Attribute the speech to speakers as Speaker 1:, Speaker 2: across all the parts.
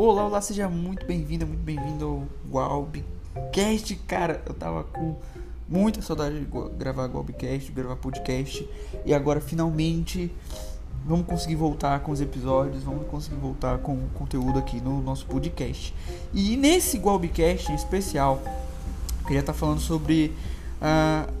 Speaker 1: Olá, olá, seja muito bem-vinda, muito bem-vindo ao Gualbcast. Cara, eu tava com muita saudade de gravar Gualbcast, gravar podcast. E agora finalmente vamos conseguir voltar com os episódios, vamos conseguir voltar com o conteúdo aqui no nosso podcast. E nesse Gualbcast em especial, eu queria estar tá falando sobre uh,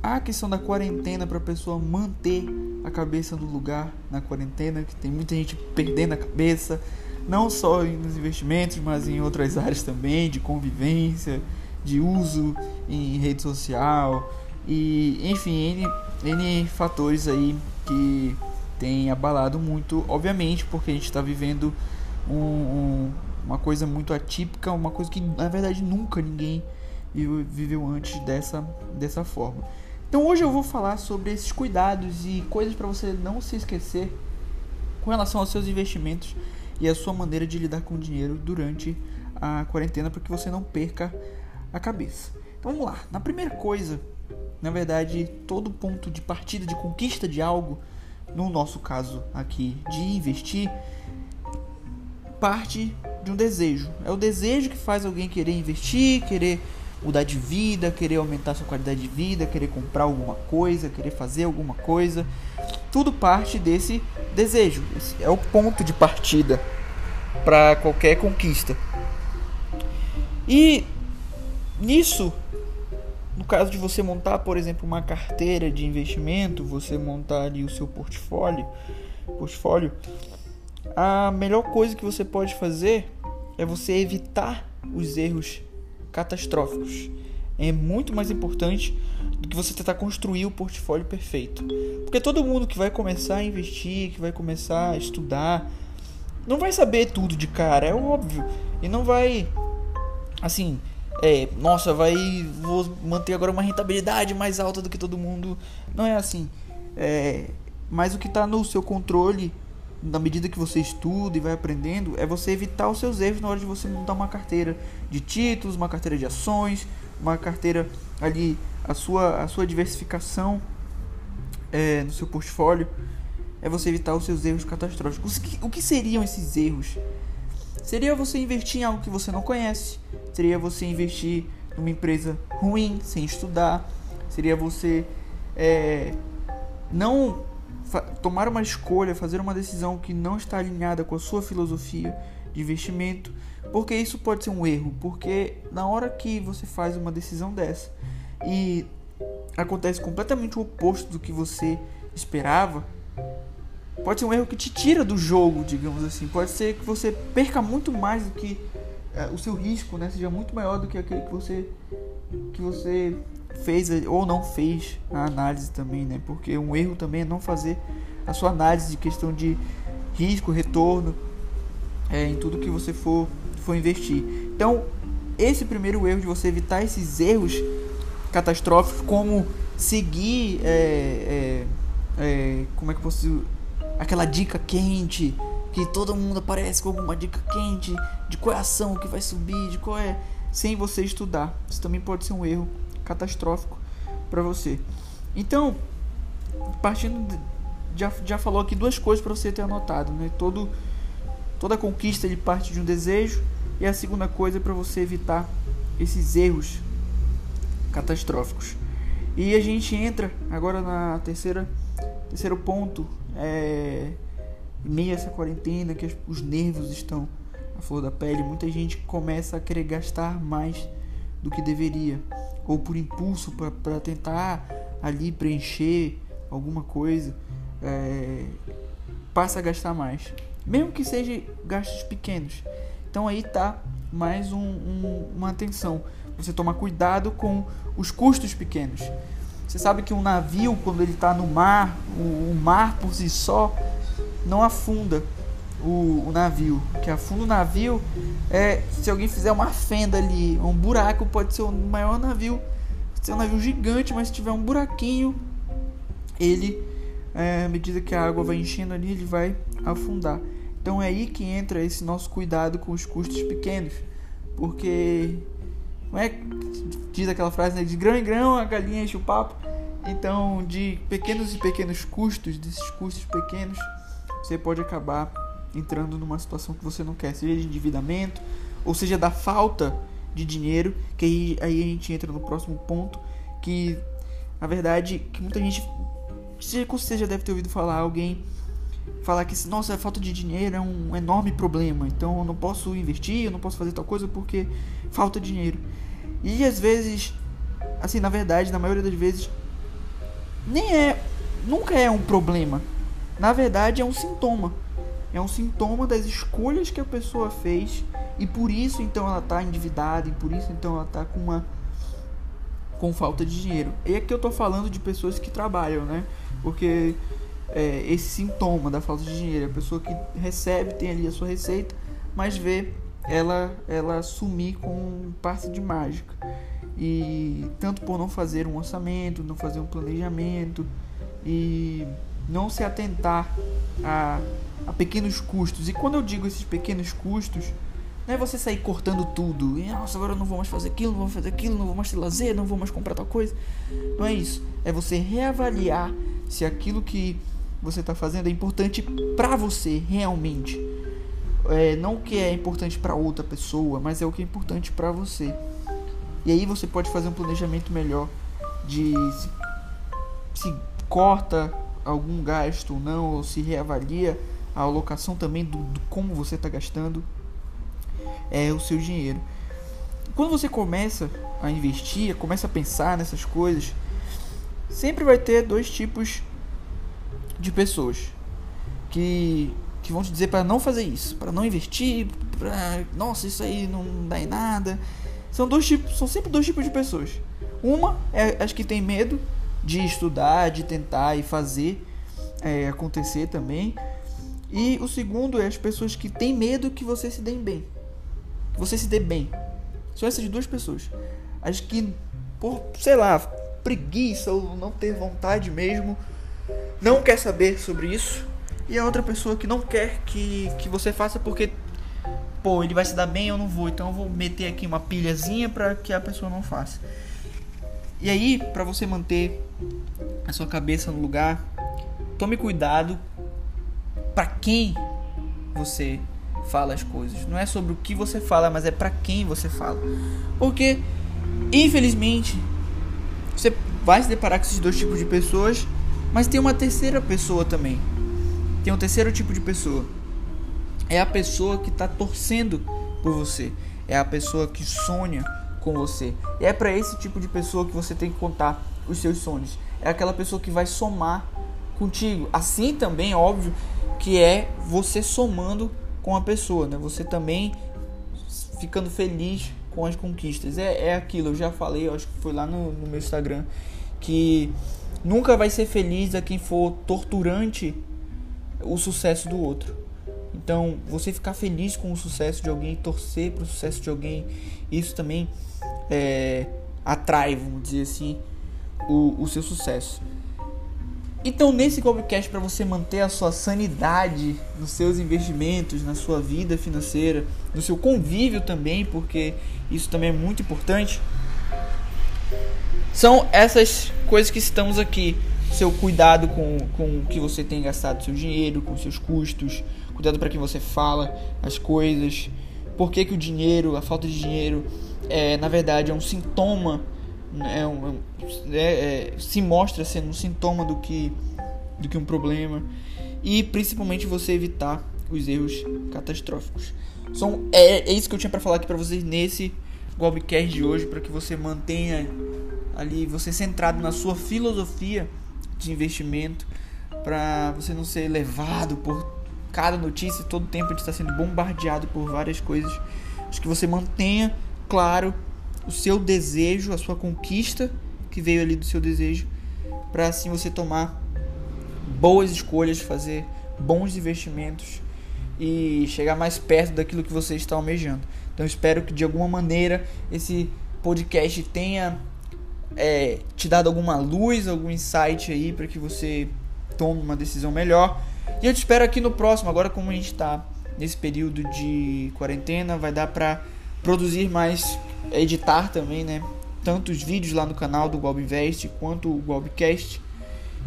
Speaker 1: a questão da quarentena para a pessoa manter a cabeça no lugar na quarentena, que tem muita gente perdendo a cabeça não só nos investimentos, mas em outras áreas também, de convivência, de uso em rede social e enfim, N, N fatores aí que tem abalado muito, obviamente, porque a gente está vivendo um, um, uma coisa muito atípica, uma coisa que na verdade nunca ninguém viveu antes dessa, dessa forma. Então hoje eu vou falar sobre esses cuidados e coisas para você não se esquecer com relação aos seus investimentos e a sua maneira de lidar com o dinheiro durante a quarentena para que você não perca a cabeça. Então vamos lá. Na primeira coisa, na verdade, todo ponto de partida de conquista de algo, no nosso caso aqui de investir, parte de um desejo. É o desejo que faz alguém querer investir, querer mudar de vida, querer aumentar sua qualidade de vida, querer comprar alguma coisa, querer fazer alguma coisa. Tudo parte desse desejo. É o ponto de partida para qualquer conquista. E nisso, no caso de você montar, por exemplo, uma carteira de investimento, você montar ali o seu portfólio, portfólio, a melhor coisa que você pode fazer é você evitar os erros catastróficos. É muito mais importante do que você tentar construir o portfólio perfeito. Porque todo mundo que vai começar a investir, que vai começar a estudar, não vai saber tudo de cara, é óbvio. E não vai assim, é, nossa, vai vou manter agora uma rentabilidade mais alta do que todo mundo. Não é assim. É, mas o que está no seu controle na medida que você estuda e vai aprendendo, é você evitar os seus erros na hora de você montar uma carteira de títulos, uma carteira de ações, uma carteira ali, a sua, a sua diversificação é, no seu portfólio, é você evitar os seus erros catastróficos. O que seriam esses erros? Seria você investir em algo que você não conhece, seria você investir numa empresa ruim, sem estudar, seria você é, não tomar uma escolha, fazer uma decisão que não está alinhada com a sua filosofia de investimento, porque isso pode ser um erro, porque na hora que você faz uma decisão dessa e acontece completamente o oposto do que você esperava, pode ser um erro que te tira do jogo, digamos assim. Pode ser que você perca muito mais do que é, o seu risco, né, seja muito maior do que aquele que você que você fez ou não fez a análise também, né? Porque um erro também é não fazer a sua análise de questão de risco, retorno é, em tudo que você for, for investir. Então, esse primeiro erro de você evitar esses erros catastróficos, como seguir, é, é, é como é que eu posso aquela dica quente que todo mundo aparece com alguma dica quente de qual é a ação que vai subir, de qual é sem você estudar. Isso também pode ser um erro catastrófico para você. Então, partindo de, já, já falou aqui duas coisas para você ter anotado, né? Todo toda conquista ele parte de um desejo e a segunda coisa é para você evitar esses erros catastróficos. E a gente entra agora na terceira terceiro ponto é em meio a essa quarentena que os nervos estão à flor da pele, muita gente começa a querer gastar mais do que deveria ou por impulso para tentar ali preencher alguma coisa, é, passa a gastar mais, mesmo que seja gastos pequenos. Então aí tá mais um, um, uma atenção. Você toma cuidado com os custos pequenos. Você sabe que um navio, quando ele está no mar, o, o, mar por si só não afunda o, o, navio. O que afunda o navio é se alguém fizer uma fenda ali, um buraco, pode ser o maior navio, pode ser um navio gigante, mas se tiver um buraquinho, ele, é, à medida que a água vai enchendo ali, ele vai afundar. Então é aí que entra esse nosso cuidado com os custos pequenos, porque não é diz aquela frase né, de grão em grão a galinha enche o papo. Então, de pequenos e pequenos custos, desses custos pequenos, você pode acabar entrando numa situação que você não quer, seja de endividamento, ou seja da falta de dinheiro, que aí, aí a gente entra no próximo ponto, que a verdade que muita gente você já deve ter ouvido falar alguém falar que nossa, a falta de dinheiro é um enorme problema, então eu não posso investir, eu não posso fazer tal coisa porque falta dinheiro. E às vezes, assim, na verdade, na maioria das vezes nem é, nunca é um problema. Na verdade, é um sintoma. É um sintoma das escolhas que a pessoa fez e por isso então ela está endividada e por isso então ela está com uma com falta de dinheiro. E aqui eu estou falando de pessoas que trabalham, né? Porque é, esse sintoma da falta de dinheiro, a pessoa que recebe, tem ali a sua receita, mas vê ela ela sumir com passe de mágica. E tanto por não fazer um orçamento, não fazer um planejamento e não se atentar a, a pequenos custos. E quando eu digo esses pequenos custos, não é você sair cortando tudo. E, nossa, agora eu não vou mais fazer aquilo, não vou fazer aquilo, não vou mais ter lazer, não vou mais comprar tal coisa. Não é isso. É você reavaliar se aquilo que você está fazendo é importante para você realmente. É, não o que é importante para outra pessoa, mas é o que é importante para você. E aí você pode fazer um planejamento melhor de se, se corta algum gasto ou não, ou se reavalia a alocação também do, do como você está gastando é, o seu dinheiro. Quando você começa a investir, começa a pensar nessas coisas, sempre vai ter dois tipos de pessoas que, que vão te dizer para não fazer isso, para não investir, para nossa, isso aí não dá em nada. São dois tipos, são sempre dois tipos de pessoas. Uma é as que tem medo de estudar, de tentar e fazer é, acontecer também. E o segundo é as pessoas que têm medo que você se dê bem. Que você se dê bem. São essas duas pessoas. As que, por, sei lá, preguiça ou não ter vontade mesmo, não quer saber sobre isso. E a outra pessoa que não quer que, que você faça porque, pô, ele vai se dar bem, eu não vou. Então eu vou meter aqui uma pilhazinha para que a pessoa não faça. E aí, para você manter a sua cabeça no lugar, tome cuidado para quem você fala as coisas. Não é sobre o que você fala, mas é para quem você fala. Porque, infelizmente, você vai se deparar com esses dois tipos de pessoas, mas tem uma terceira pessoa também. Tem um terceiro tipo de pessoa. É a pessoa que está torcendo por você. É a pessoa que sonha com você. E é para esse tipo de pessoa que você tem que contar os seus sonhos. É aquela pessoa que vai somar contigo. Assim também, óbvio, que é você somando com a pessoa, né? Você também ficando feliz com as conquistas. É, é aquilo, eu já falei, eu acho que foi lá no, no meu Instagram, que nunca vai ser feliz a quem for torturante o sucesso do outro. Então, você ficar feliz com o sucesso de alguém, torcer para o sucesso de alguém, isso também é, atrai, vamos dizer assim, o, o seu sucesso. Então, nesse Goldcast, para você manter a sua sanidade nos seus investimentos, na sua vida financeira, no seu convívio também, porque isso também é muito importante, são essas coisas que estamos aqui. Seu cuidado com, com o que você tem gastado seu dinheiro, com seus custos, cuidado para que você fala as coisas, por que, que o dinheiro, a falta de dinheiro é, na verdade é um sintoma, né, é um, é, é, se mostra sendo um sintoma do que, do que um problema e principalmente você evitar os erros catastróficos. São, é, é isso que eu tinha para falar aqui para vocês nesse Gobcast de hoje, para que você mantenha ali você centrado na sua filosofia de investimento, para você não ser levado por cada notícia, todo tempo a gente está sendo bombardeado por várias coisas. Acho que você mantenha claro o seu desejo, a sua conquista que veio ali do seu desejo, para assim você tomar boas escolhas, fazer bons investimentos e chegar mais perto daquilo que você está almejando. Então espero que de alguma maneira esse podcast tenha é, te dado alguma luz, algum insight aí para que você tome uma decisão melhor. E eu te espero aqui no próximo. Agora como a gente está nesse período de quarentena, vai dar para produzir mais, editar também, né? Tanto os vídeos lá no canal do Bob Invest quanto o Bobcast.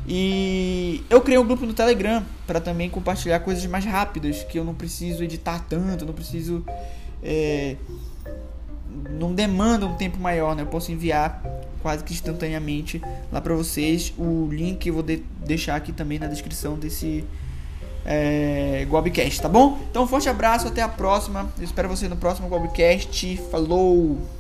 Speaker 1: E eu criei um grupo no Telegram para também compartilhar coisas mais rápidas, que eu não preciso editar tanto, não preciso. É, não demanda um tempo maior, né? Eu posso enviar quase que instantaneamente lá para vocês. O link eu vou de deixar aqui também na descrição desse é, tá bom? Então, um forte abraço, até a próxima. Eu espero você no próximo Gobcast. Falou!